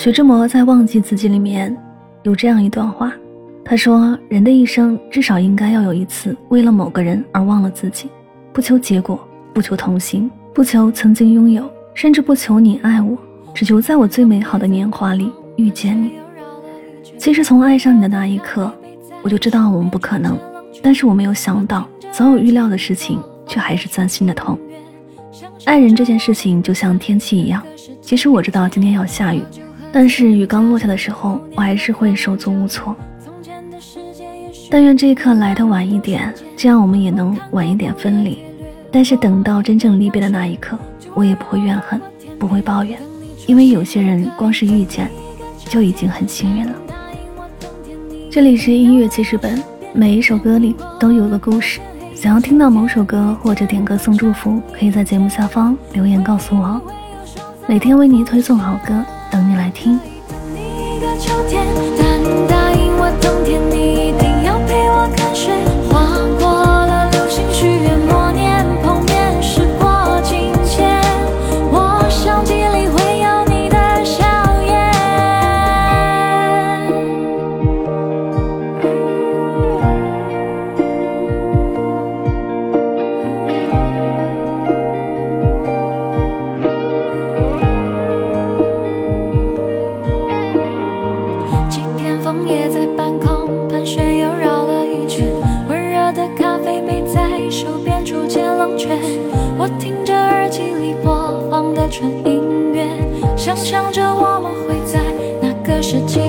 徐志摩在《忘记自己》里面有这样一段话，他说：“人的一生至少应该要有一次为了某个人而忘了自己，不求结果，不求同行，不求曾经拥有，甚至不求你爱我，只求在我最美好的年华里遇见你。”其实从爱上你的那一刻，我就知道我们不可能，但是我没有想到，早有预料的事情却还是钻心的痛。爱人这件事情就像天气一样，即使我知道今天要下雨。但是雨刚落下的时候，我还是会手足无措。但愿这一刻来的晚一点，这样我们也能晚一点分离。但是等到真正离别的那一刻，我也不会怨恨，不会抱怨，因为有些人光是遇见，就已经很幸运了。这里是音乐记事本，每一首歌里都有个故事。想要听到某首歌或者点歌送祝福，可以在节目下方留言告诉我。每天为你推送好歌。等你来听。耳机里播放的纯音乐想象着我们会在哪个世纪